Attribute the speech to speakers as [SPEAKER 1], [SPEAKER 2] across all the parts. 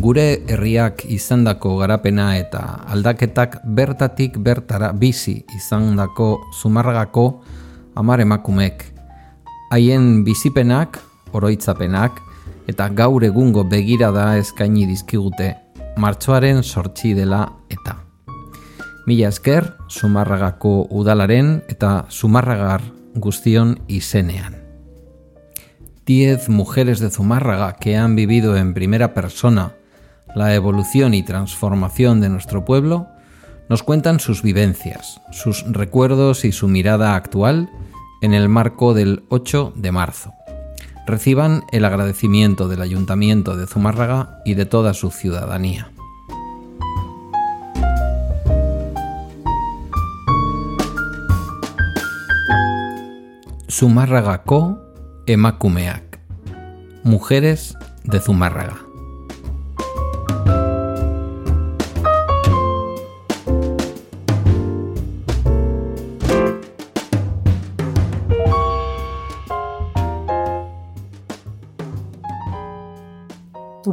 [SPEAKER 1] gure herriak izandako garapena eta aldaketak bertatik bertara bizi izandako zumarragako amar emakumek. Haien bizipenak, oroitzapenak eta gaur egungo begirada eskaini dizkigute martxoaren sortzi dela eta. Mila esker, Zumarragako udalaren eta Zumarragar guztion izenean. Diez mujeres de Zumárraga que han vivido en primera persona la evolución y transformación de nuestro pueblo nos cuentan sus vivencias, sus recuerdos y su mirada actual en el marco del 8 de marzo. Reciban el agradecimiento del Ayuntamiento de Zumárraga y de toda su ciudadanía. Zumárragako emakumeak. Mujeres de Zumárraga.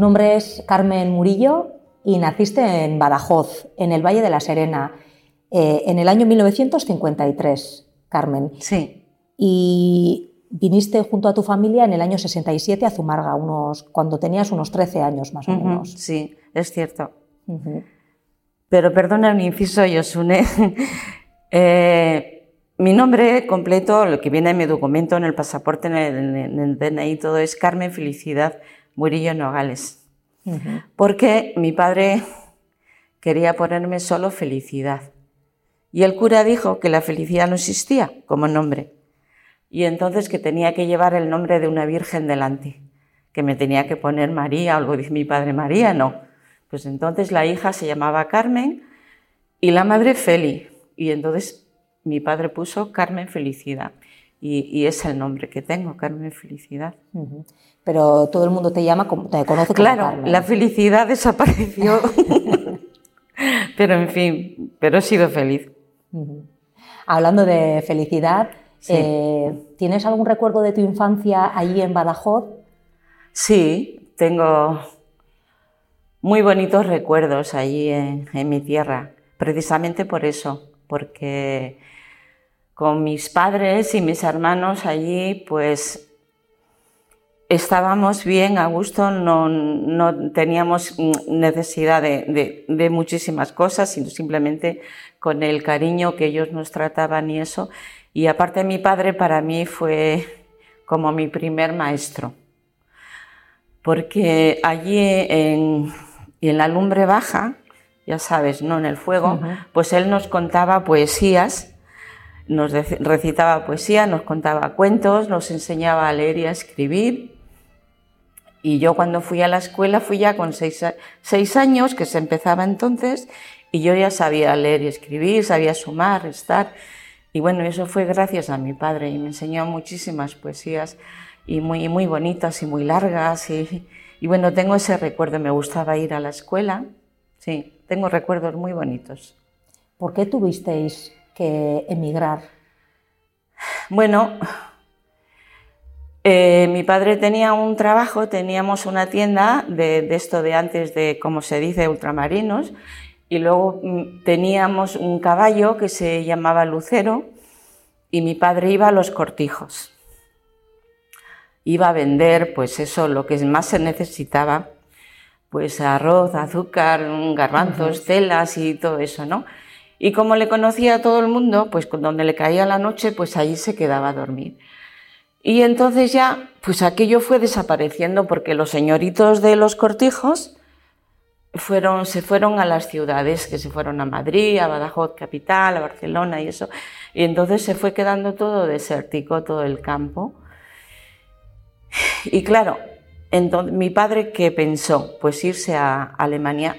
[SPEAKER 2] Nombre es Carmen Murillo y naciste en Badajoz, en el Valle de la Serena, eh, en el año 1953, Carmen.
[SPEAKER 3] Sí.
[SPEAKER 2] Y viniste junto a tu familia en el año 67 a Zumarga, unos, cuando tenías unos 13 años más o menos.
[SPEAKER 3] Sí, es cierto. Pero perdona mi inciso, Yosune. Eh, mi nombre completo, lo que viene en mi documento, en el pasaporte, en el, en el DNI, todo es Carmen Felicidad Murillo Nogales. Porque mi padre quería ponerme solo felicidad. Y el cura dijo que la felicidad no existía como nombre. Y entonces que tenía que llevar el nombre de una virgen delante. Que me tenía que poner María, o algo dice mi padre María, no. Pues entonces la hija se llamaba Carmen y la madre Feli. Y entonces mi padre puso Carmen Felicidad. Y, y es el nombre que tengo, Carmen Felicidad.
[SPEAKER 2] Ujú. Pero todo el mundo te llama, como, te conoce como
[SPEAKER 3] Claro,
[SPEAKER 2] Carmen.
[SPEAKER 3] la felicidad desapareció. pero en fin, pero he sido feliz.
[SPEAKER 2] Hablando de felicidad,
[SPEAKER 3] Sí.
[SPEAKER 2] eh, ¿tienes algún recuerdo de tu infancia allí en Badajoz?
[SPEAKER 3] Sí, tengo muy bonitos recuerdos allí en, en mi tierra, precisamente por eso, porque con mis padres y mis hermanos allí, pues estábamos bien, a gusto, no, no teníamos necesidad de, de- de muchísimas cosas, sino simplemente con el cariño que ellos nos trataban y eso. Y aparte mi padre para mí fue como mi primer maestro porque allí en, en la lumbre baja, ya sabes, ¿no? En el fuego, pues él nos contaba poesías, nos recitaba poesía, nos contaba cuentos, nos enseñaba a leer y a escribir. Y yo cuando fui a la escuela fui ya con seis, seis años, que se empezaba entonces, y yo ya sabía leer y escribir, sabía sumar, restar. Y bueno, eso fue gracias a mi padre y me enseñó muchísimas poesías y muy, muy bonitas y muy largas. Y, y bueno, tengo ese recuerdo, me gustaba ir a la escuela. Sí, tengo recuerdos muy bonitos.
[SPEAKER 2] ¿Por qué tuvisteis que emigrar?
[SPEAKER 3] Bueno, eh, mi padre tenía un trabajo, teníamos una tienda de, de esto de antes de, como se dice, ultramarinos, y luego mm, teníamos un caballo que se llamaba Lucero, y mi padre iba a los cortijos. Iba a vender, pues eso, lo que más se necesitaba, pues arroz, azúcar, garbanzos, telas y todo eso, ¿no? Y como le conocía a todo el mundo, pues donde le caía la noche, pues allí se quedaba a dormir. Y entonces ya, pues aquello fue desapareciendo porque los señoritos de los cortijos fueron, se fueron a las ciudades, que se fueron a Madrid, a Badajoz capital, a Barcelona y eso. Y entonces se fue quedando todo desértico, todo el campo. Y claro, entonces, mi padre, ¿qué pensó? Pues irse a Alemania.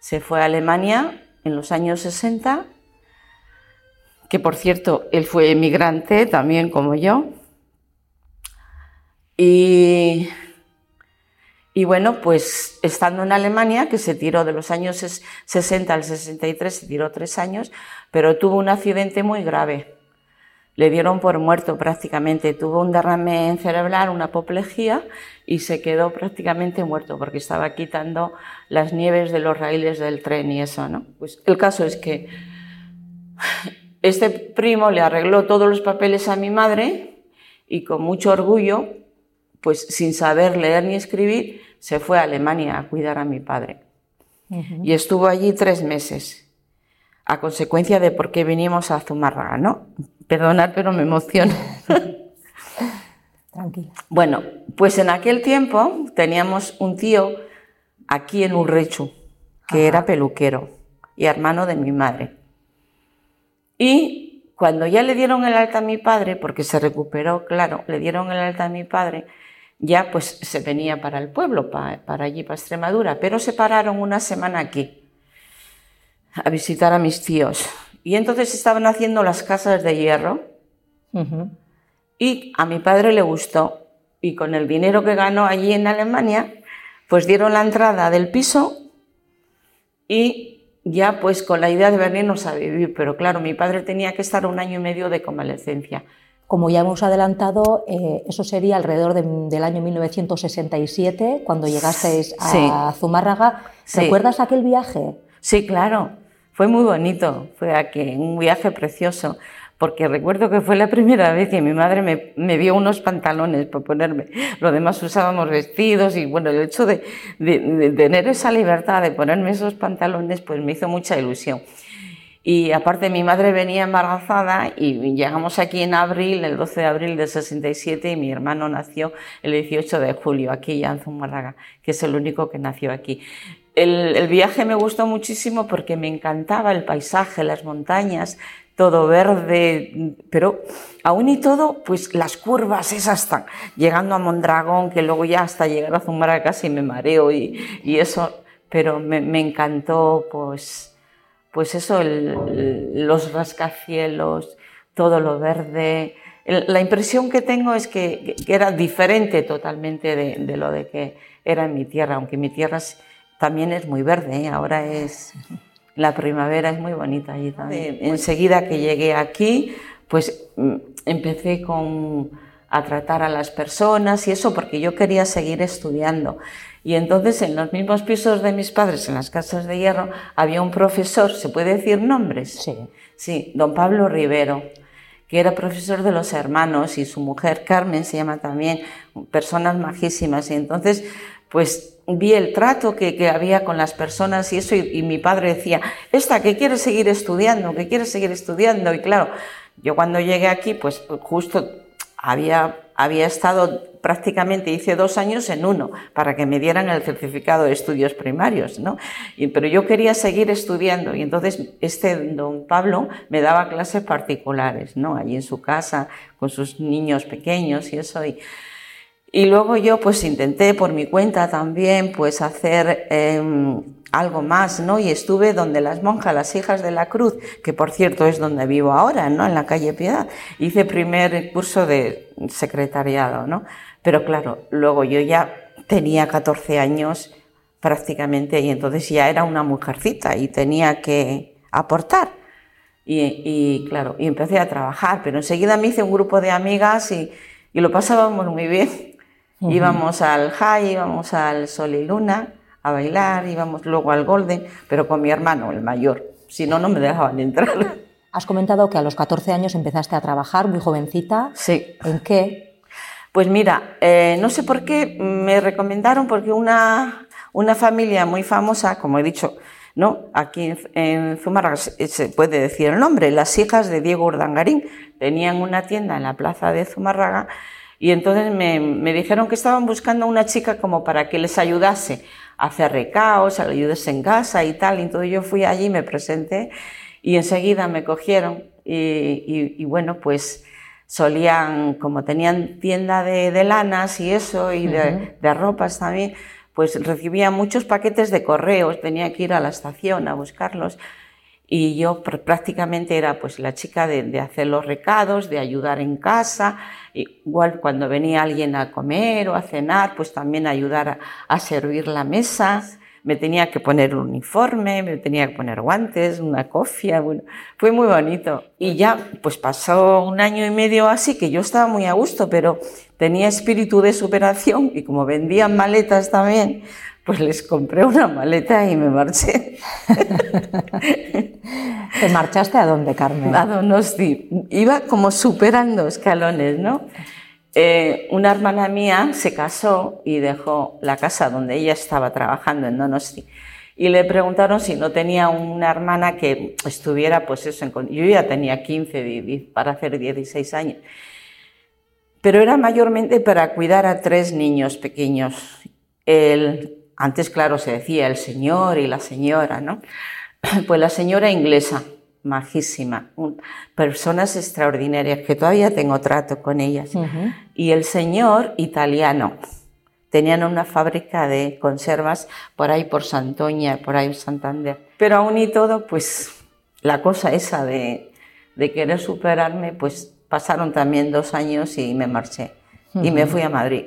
[SPEAKER 3] Se fue a Alemania en los años 60, que por cierto, él fue emigrante también como yo. Y, y bueno, pues estando en Alemania, que se tiró de los años ses- 60 al 63, se tiró tres años, pero tuvo un accidente muy grave. Le dieron por muerto prácticamente. Tuvo un derrame cerebral, una apoplejía y se quedó prácticamente muerto porque estaba quitando las nieves de los raíles del tren y eso, ¿no? Pues el caso es que este primo le arregló todos los papeles a mi madre y con mucho orgullo, pues sin saber leer ni escribir, se fue a Alemania a cuidar a mi padre. Y estuvo allí tres meses, a consecuencia de por qué vinimos a Zumárraga, ¿no? Perdonad, pero me emociona.
[SPEAKER 2] Tranquila.
[SPEAKER 3] Bueno, pues en aquel tiempo teníamos un tío aquí en Urrechu, que era peluquero y hermano de mi madre. Y cuando ya le dieron el alta a mi padre, porque se recuperó, claro, le dieron el alta a mi padre, ya pues se venía para el pueblo, para, allí, para Extremadura, pero se pararon una semana aquí a visitar a mis tíos. Y entonces estaban haciendo las casas de hierro y a mi padre le gustó. Y con el dinero que ganó allí en Alemania, pues dieron la entrada del piso y ya pues con la idea de venirnos a vivir, pero claro, mi padre tenía que estar un año y medio de convalecencia.
[SPEAKER 2] Como ya hemos adelantado, eh, eso sería alrededor del año 1967, cuando llegasteis a Zumárraga. ¿Recuerdas aquel viaje?
[SPEAKER 3] Sí, claro, fue muy bonito, fue un viaje precioso porque recuerdo que fue la primera vez que mi madre me, me dio unos pantalones para ponerme. Lo demás usábamos vestidos y bueno, el hecho de, de, tener esa libertad de ponerme esos pantalones pues me hizo mucha ilusión. Y aparte mi madre venía embarazada y llegamos aquí en abril, el 12 de abril del 67 y mi hermano nació el 18 de julio aquí ya en Zumárraga, que es el único que nació aquí. El, viaje me gustó muchísimo porque me encantaba el paisaje, las montañas, todo verde, pero aún y todo, pues las curvas esas están llegando a Mondragón, que luego ya hasta llegar a Zumara casi me mareo y, y eso, pero me, encantó, pues, pues eso, los rascacielos, todo lo verde. la impresión que tengo es que, era diferente totalmente de, de, lo de que era en mi tierra, aunque mi tierra también es muy verde, ¿eh? ahora es la primavera es muy bonita allí también. Enseguida que llegué aquí, pues mm, empecé con, a tratar a las personas y eso porque yo quería seguir estudiando. Y entonces en los mismos pisos de mis padres, en las casas de hierro, había un profesor, ¿se puede decir nombres?
[SPEAKER 2] Sí.
[SPEAKER 3] Sí, don Pablo Rivero, que era profesor de los hermanos y su mujer Carmen se llama también, personas majísimas. Y entonces, pues vi el trato que, que, había con las personas y eso, y, mi padre decía, esta que quiere seguir estudiando, que quiere seguir estudiando, y claro, yo cuando llegué aquí, pues justo había, había estado prácticamente, hice dos años en uno, para que me dieran el certificado de estudios primarios, ¿no? Pero yo quería seguir estudiando, y entonces este don Pablo me daba clases particulares, ¿no? Allí en su casa, con sus niños pequeños y eso, y luego yo pues intenté por mi cuenta también pues hacer eh, algo más, ¿no? Y estuve donde las monjas, las hijas de la cruz, que por cierto es donde vivo ahora, ¿no? En la calle Piedad. Hice primer curso de secretariado, ¿no? Pero claro, luego yo ya tenía 14 años prácticamente y entonces ya era una mujercita y tenía que aportar. Y, y claro, y empecé a trabajar, pero enseguida me hice un grupo de amigas y, y lo pasábamos muy bien. Íbamos al High, íbamos al Sol y Luna a bailar, íbamos luego al Golden, pero con mi hermano, el mayor. Si no, no me dejaban entrar.
[SPEAKER 2] Has comentado que a los 14 años empezaste a trabajar, muy jovencita.
[SPEAKER 3] Sí.
[SPEAKER 2] ¿En qué?
[SPEAKER 3] Pues mira, eh, no sé por qué me recomendaron, porque una, una familia muy famosa, como he dicho, ¿no? Aquí en, en Zumárraga se puede decir el nombre, las hijas de Diego Urdangarín tenían una tienda en la plaza de Zumárraga y entonces me, me, dijeron que estaban buscando una chica como para que les ayudase a hacer recaos, a ayudarse en casa y tal. Y entonces yo fui allí, me presenté y enseguida me cogieron. Y, y, y bueno, pues solían, como tenían tienda de, de lanas y eso, y de, uh -huh. de ropas también, pues recibía muchos paquetes de correos, tenía que ir a la estación a buscarlos. Y yo prácticamente era pues la chica de, hacer los recados, de ayudar en casa, igual cuando venía alguien a comer o a cenar, pues también ayudar a, a servir la mesa. me tenía que poner un uniforme, me tenía que poner guantes, una cofia, bueno, fue muy bonito. Y ya, pues pasó un año y medio así, que yo estaba muy a gusto, pero tenía espíritu de superación y como vendían maletas también, pues les compré una maleta y me marché.
[SPEAKER 2] ¿Te marchaste a dónde, Carmen?
[SPEAKER 3] A Donosti. Iba como superando escalones, ¿no? Eh, una hermana mía se casó y dejó la casa donde ella estaba trabajando en Donosti. Y le preguntaron si no tenía una hermana que estuviera, pues eso, en, yo ya tenía 15 para hacer 16 años. Pero era mayormente para cuidar a tres niños pequeños. El, antes, claro, se decía el señor y la señora, ¿no? Pues la señora inglesa, majísima, personas extraordinarias que todavía tengo trato con ellas. Y el señor italiano. Tenían una fábrica de conservas por ahí por Santoña, por ahí Santander. Pero aún y todo, pues la cosa esa de, de querer superarme, pues pasaron también dos años y me marché. Y me fui a Madrid.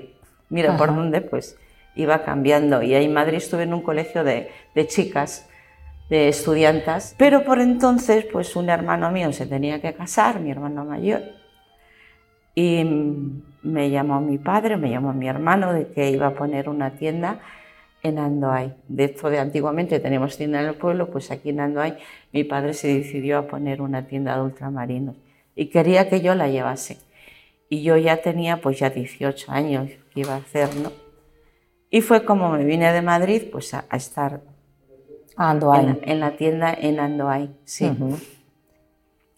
[SPEAKER 3] Mira por dónde, pues iba cambiando. Y ahí en Madrid estuve en un colegio de, chicas de estudiantas, pero por entonces pues un hermano mío se tenía que casar, mi hermano mayor, y me llamó mi padre, me llamó mi hermano de que iba a poner una tienda en Andoay. De esto de antiguamente teníamos tienda en el pueblo, pues aquí en Andoay mi padre se decidió a poner una tienda de ultramarinos y quería que yo la llevase. Y yo ya tenía pues ya 18 años que iba a hacer, ¿no? Y fue como me vine de Madrid pues a estar en, la tienda en Andoay, sí.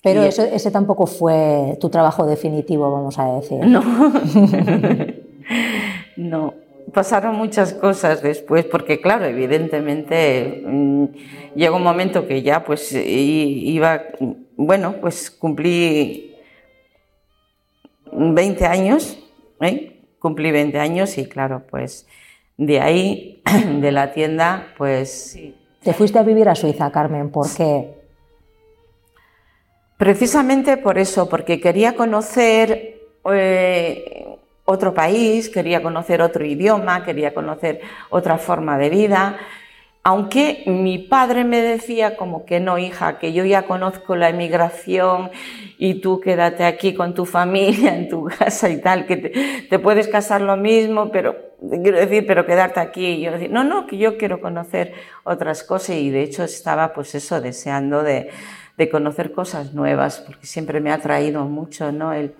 [SPEAKER 2] Pero ese tampoco fue tu trabajo definitivo, vamos a decir.
[SPEAKER 3] No. no. Pasaron muchas cosas después, porque claro, evidentemente mm, llegó un momento que ya pues iba, bueno, pues cumplí 20 años, ¿eh? cumplí 20 años y claro, pues de ahí, de la tienda, pues
[SPEAKER 2] te fuiste a vivir a Suiza, Carmen, ¿por qué?
[SPEAKER 3] Precisamente por eso, porque quería conocer eh, otro país, quería conocer otro idioma, quería conocer otra forma de vida. Aunque mi padre me decía como que no, hija, que yo ya conozco la emigración y tú quédate aquí con tu familia, en tu casa y tal, que te, puedes casar lo mismo, pero quiero decir, pero quedarte aquí. Y yo decía, no, no, que yo quiero conocer otras cosas y de hecho estaba pues eso, deseando de, de conocer cosas nuevas, porque siempre me ha traído mucho, ¿no? El,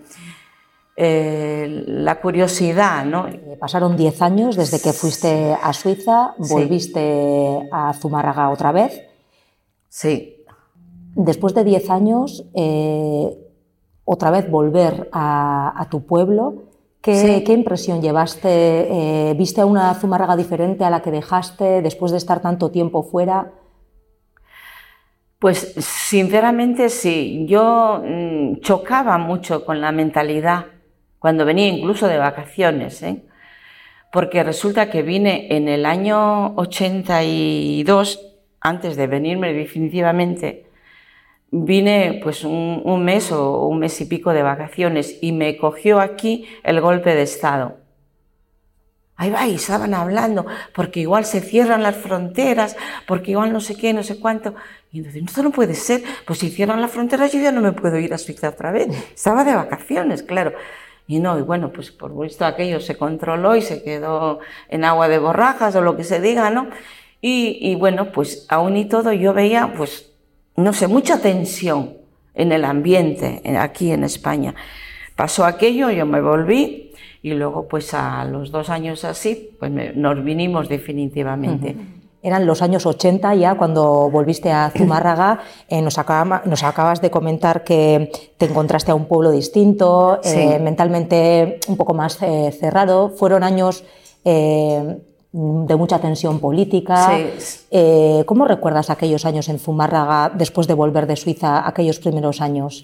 [SPEAKER 3] la curiosidad, ¿no?
[SPEAKER 2] Eh, pasaron 10 años desde que fuiste a Suiza, volviste a Zumárraga otra vez.
[SPEAKER 3] Sí.
[SPEAKER 2] Después de 10 años, eh, otra vez volver a, tu pueblo, ¿qué, impresión llevaste? Eh, ¿Viste a una Zumárraga diferente a la que dejaste después de estar tanto tiempo fuera?
[SPEAKER 3] Pues sinceramente sí, yo mm, chocaba mucho con la mentalidad cuando venía incluso de vacaciones, ¿eh? porque resulta que vine en el año 82, antes de venirme definitivamente, vine pues un, mes o un mes y pico de vacaciones y me cogió aquí el golpe de Estado. Ahí va, y estaban hablando, porque igual se cierran las fronteras, porque igual no sé qué, no sé cuánto. Y entonces, esto no puede ser, pues si cierran las fronteras yo ya no me puedo ir a Suiza otra vez. Estaba de vacaciones, claro. Y no, y bueno, pues por visto aquello se controló y se quedó en agua de borrajas o lo que se diga, ¿no? Y, y bueno, pues aún y todo yo veía, pues no sé, mucha tensión en el ambiente aquí en España. Pasó aquello, yo me volví y luego pues a los dos años así, pues nos vinimos definitivamente.
[SPEAKER 2] Eran los años 80 ya cuando volviste a Zumárraga. Eh, nos, nos, acabas de comentar que te encontraste a un pueblo distinto, eh, mentalmente un poco más eh, cerrado. Fueron años de mucha tensión política. ¿Cómo recuerdas aquellos años en Zumárraga después de volver de Suiza, aquellos primeros años?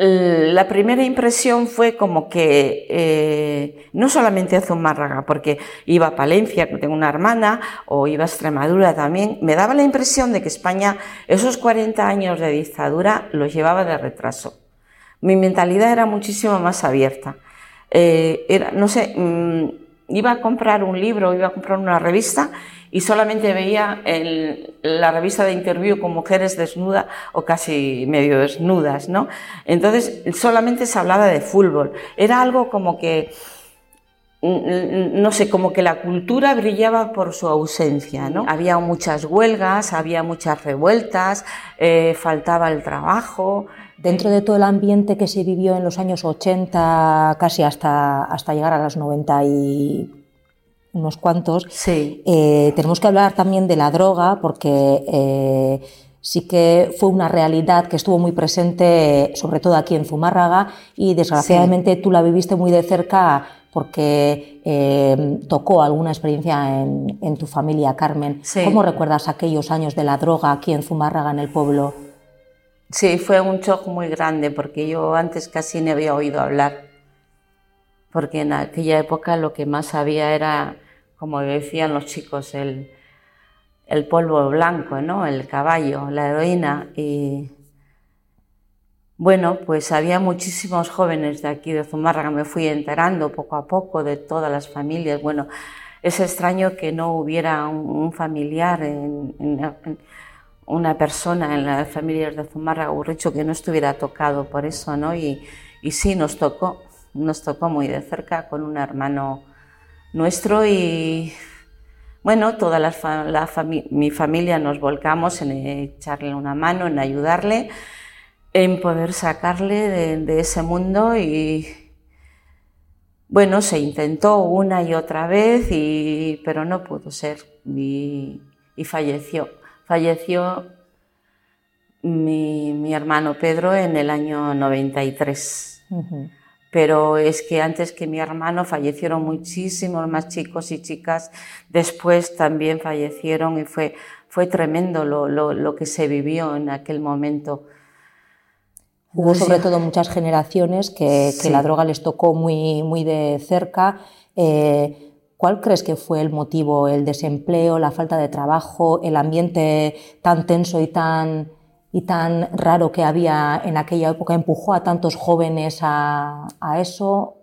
[SPEAKER 3] La primera impresión fue como que eh, no solamente a Zumárraga, porque iba a Palencia, tengo una hermana, o iba a Extremadura también, me daba la impresión de que España esos 40 años de dictadura los llevaba de retraso. Mi mentalidad era muchísimo más abierta. Eh, era, no sé, mm, iba a comprar un libro, iba a comprar una revista y solamente veía la revista de interview con mujeres desnudas o casi medio desnudas, ¿no? Entonces solamente se hablaba de fútbol. Era algo como que, no sé, como que la cultura brillaba por su ausencia, ¿no? Había muchas huelgas, había muchas revueltas, eh, faltaba el trabajo.
[SPEAKER 2] Dentro de todo el ambiente que se vivió en los años 80, casi hasta, hasta llegar a los 90 y unos cuantos,
[SPEAKER 3] sí.
[SPEAKER 2] Eh, tenemos que hablar también de la droga porque eh, sí que fue una realidad que estuvo muy presente, sobre todo aquí en Zumárraga, y desgraciadamente tú la viviste muy de cerca porque eh, tocó alguna experiencia en, tu familia, Carmen. ¿Cómo recuerdas aquellos años de la droga aquí en Zumárraga, en el pueblo?
[SPEAKER 3] Sí, fue un shock muy grande porque yo antes casi no había oído hablar porque en aquella época lo que más había era, como decían los chicos, el, polvo blanco, ¿no? el caballo, la heroína. Y bueno, pues había muchísimos jóvenes de aquí de Zumárraga, me fui enterando poco a poco de todas las familias. Bueno, es extraño que no hubiera un, familiar, una persona en las familias de Zumárraga Urricho que no estuviera tocado por eso, ¿no? Y sí, nos tocó nos tocó muy de cerca con un hermano nuestro y bueno, toda la, mi familia nos volcamos en echarle una mano, en ayudarle, en poder sacarle de, ese mundo y bueno, se intentó una y otra vez, y, pero no pudo ser y, falleció. Falleció mi, hermano Pedro en el año 93 pero es que antes que mi hermano fallecieron muchísimos más chicos y chicas, después también fallecieron y fue, fue tremendo lo, lo, que se vivió en aquel momento.
[SPEAKER 2] Hubo sobre todo muchas generaciones que, que, la droga les tocó muy, muy de cerca. Eh, ¿Cuál crees que fue el motivo? ¿El desempleo, la falta de trabajo, el ambiente tan tenso y tan y tan raro que había en aquella época empujó a tantos jóvenes a, eso?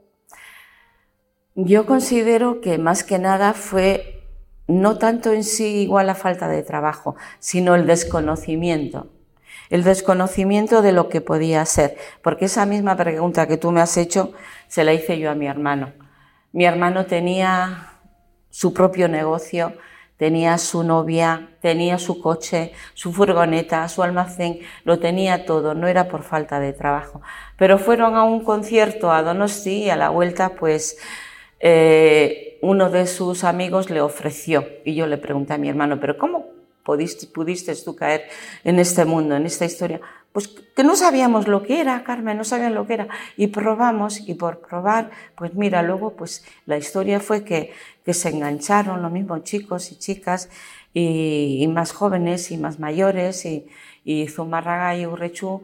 [SPEAKER 3] Yo considero que más que nada fue no tanto en sí igual la falta de trabajo, sino el desconocimiento. El desconocimiento de lo que podía ser. Porque esa misma pregunta que tú me has hecho se la hice yo a mi hermano. Mi hermano tenía su propio negocio, Tenía su novia, tenía su coche, su furgoneta, su almacén, lo tenía todo, no era por falta de trabajo. Pero fueron a un concierto a Donosti y a la vuelta, pues eh, uno de sus amigos le ofreció. Y yo le pregunté a mi hermano, ¿pero cómo pudiste, pudiste tú caer en este mundo, en esta historia? Pues que no sabíamos lo que era, Carmen, no sabían lo que era, y probamos, y por probar, pues mira, luego pues la historia fue que, se engancharon los mismos chicos y chicas, y, más jóvenes y más mayores, y, y Zumárraga y Urrechú,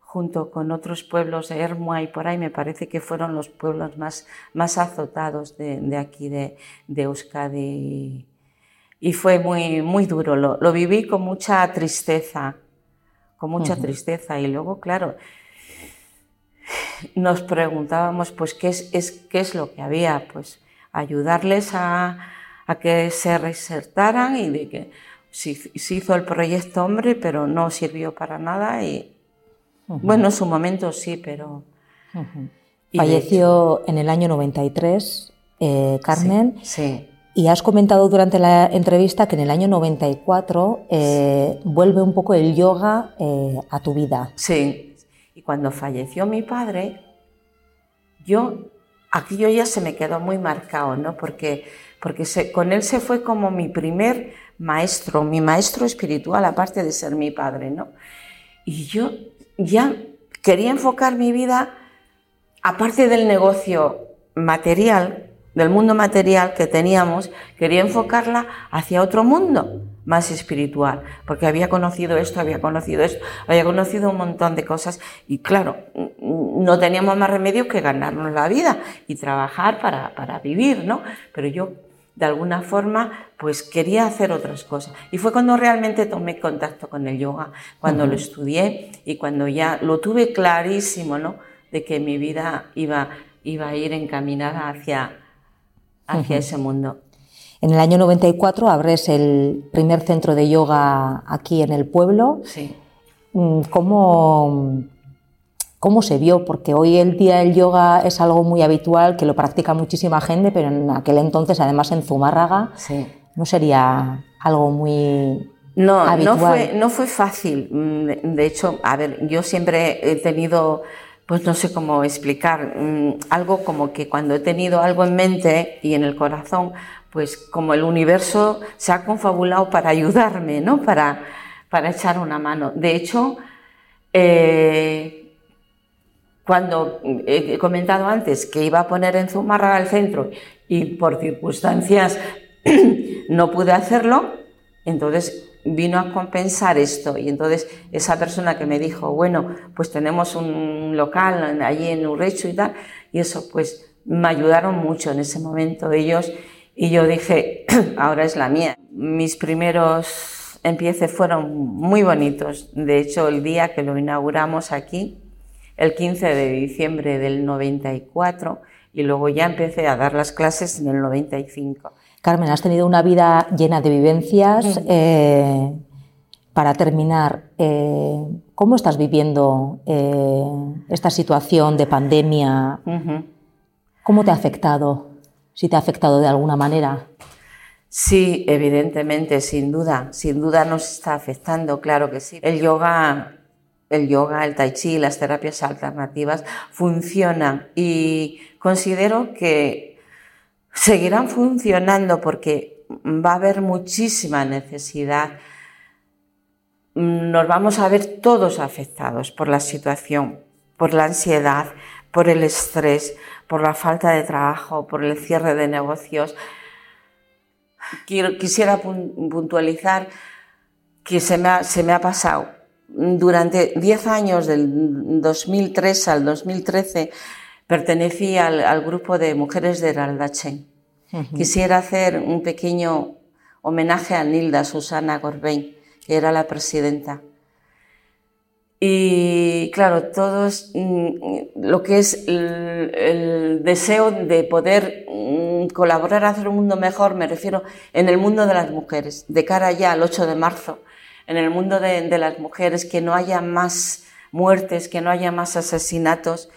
[SPEAKER 3] junto con otros pueblos de Hermua y por ahí, me parece que fueron los pueblos más, más azotados de, de aquí, de, de Euskadi. Y fue muy, muy duro, lo, lo viví con mucha tristeza, con mucha tristeza. Y luego, claro, nos preguntábamos, pues, ¿qué es, qué es lo que había? Pues ayudarles a, que se resertaran y de que se, hizo el proyecto Hombre, pero no sirvió para nada. Y bueno, en su momento sí, pero.
[SPEAKER 2] Falleció en el año 93, eh, Carmen.
[SPEAKER 3] sí.
[SPEAKER 2] Y has comentado durante la entrevista que en el año 94 eh, vuelve un poco el yoga eh, a tu vida.
[SPEAKER 3] Sí. Y cuando falleció mi padre, yo, aquello ya se me quedó muy marcado, ¿no? Porque, porque con él se fue como mi primer maestro, mi maestro espiritual, aparte de ser mi padre, ¿no? Y yo ya quería enfocar mi vida, aparte del negocio material, del mundo material que teníamos, quería enfocarla hacia otro mundo más espiritual, porque había conocido esto, había conocido esto, había conocido un montón de cosas y claro, no teníamos más remedio que ganarnos la vida y trabajar para, para vivir, ¿no? Pero yo de alguna forma, pues quería hacer otras cosas. Y fue cuando realmente tomé contacto con el yoga, cuando lo estudié y cuando ya lo tuve clarísimo, ¿no? De que mi vida iba, iba a ir encaminada hacia, hacia ese mundo.
[SPEAKER 2] En el año 94 abres el primer centro de yoga aquí en el pueblo.
[SPEAKER 3] Sí.
[SPEAKER 2] Mm, ¿Cómo, cómo se vio? Porque hoy el día el yoga es algo muy habitual, que lo practica muchísima gente, pero en aquel entonces, además en Zumárraga,
[SPEAKER 3] Sí.
[SPEAKER 2] no sería algo muy
[SPEAKER 3] No, no fue, no fue fácil. Mm, de hecho, a ver, yo siempre he tenido, pues no sé cómo explicar, mm, algo como que cuando he tenido algo en mente y en el corazón, pues como el universo se ha confabulado para ayudarme, ¿no? Para, para echar una mano. De hecho, eh, cuando he comentado antes que iba a poner en Zumárraga el centro y por circunstancias no pude hacerlo, entonces vino a compensar esto y entonces esa persona que me dijo, bueno, pues tenemos un local allí en Urrecho y tal, y eso pues me ayudaron mucho en ese momento ellos y yo dije, ahora es la mía. Mis primeros empieces fueron muy bonitos, de hecho el día que lo inauguramos aquí, el 15 de diciembre del 94 y luego ya empecé a dar las clases en el 95.
[SPEAKER 2] Carmen, has tenido una vida llena de vivencias. eh, para terminar, eh, ¿cómo estás viviendo eh, esta situación de pandemia? ¿Cómo te ha afectado? Si te ha afectado de alguna manera.
[SPEAKER 3] Sí, evidentemente, sin duda, sin duda nos está afectando, claro que sí. El yoga, el yoga, el tai chi, las terapias alternativas funcionan y considero que seguirán funcionando porque va a haber muchísima necesidad. Nos vamos a ver todos afectados por la situación, por la ansiedad, por el estrés, por la falta de trabajo, por el cierre de negocios. Quisiera pun- puntualizar que se me ha, se me ha pasado. Durante 10 años, del 2003 al 2013, pertenecí al, al grupo de mujeres de Raldachen. Quisiera hacer un pequeño homenaje a Nilda Susana Gorbein, que era la presidenta. Y claro, todos mm, lo que es el, el deseo de poder mm, colaborar a hacer un mundo mejor, me refiero en el mundo de las mujeres, de cara ya al 8 de marzo, en el mundo de, de las mujeres, que no haya más muertes, que no haya más asesinatos,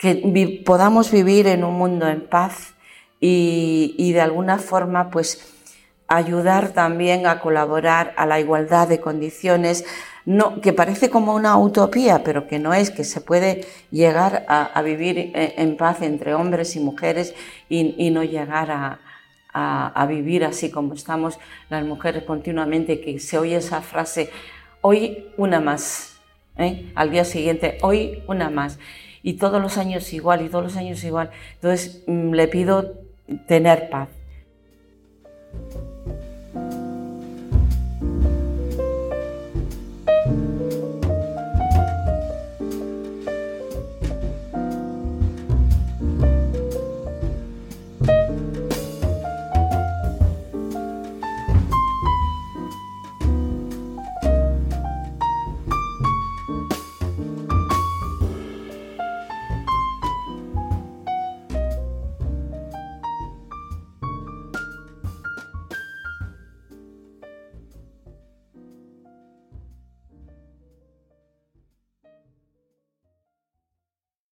[SPEAKER 3] que podamos vivir en un mundo en paz y, y de alguna forma pues ayudar también a colaborar a la igualdad de condiciones, no, que parece como una utopía, pero que no es, que se puede llegar a, vivir en, en paz entre hombres y mujeres y, y no llegar a, a- a vivir así como estamos las mujeres continuamente, que se oye esa frase, hoy una más, ¿eh? al día siguiente, hoy una más. Y todos los años igual, y todos los años igual. Entonces mm, le pido tener paz.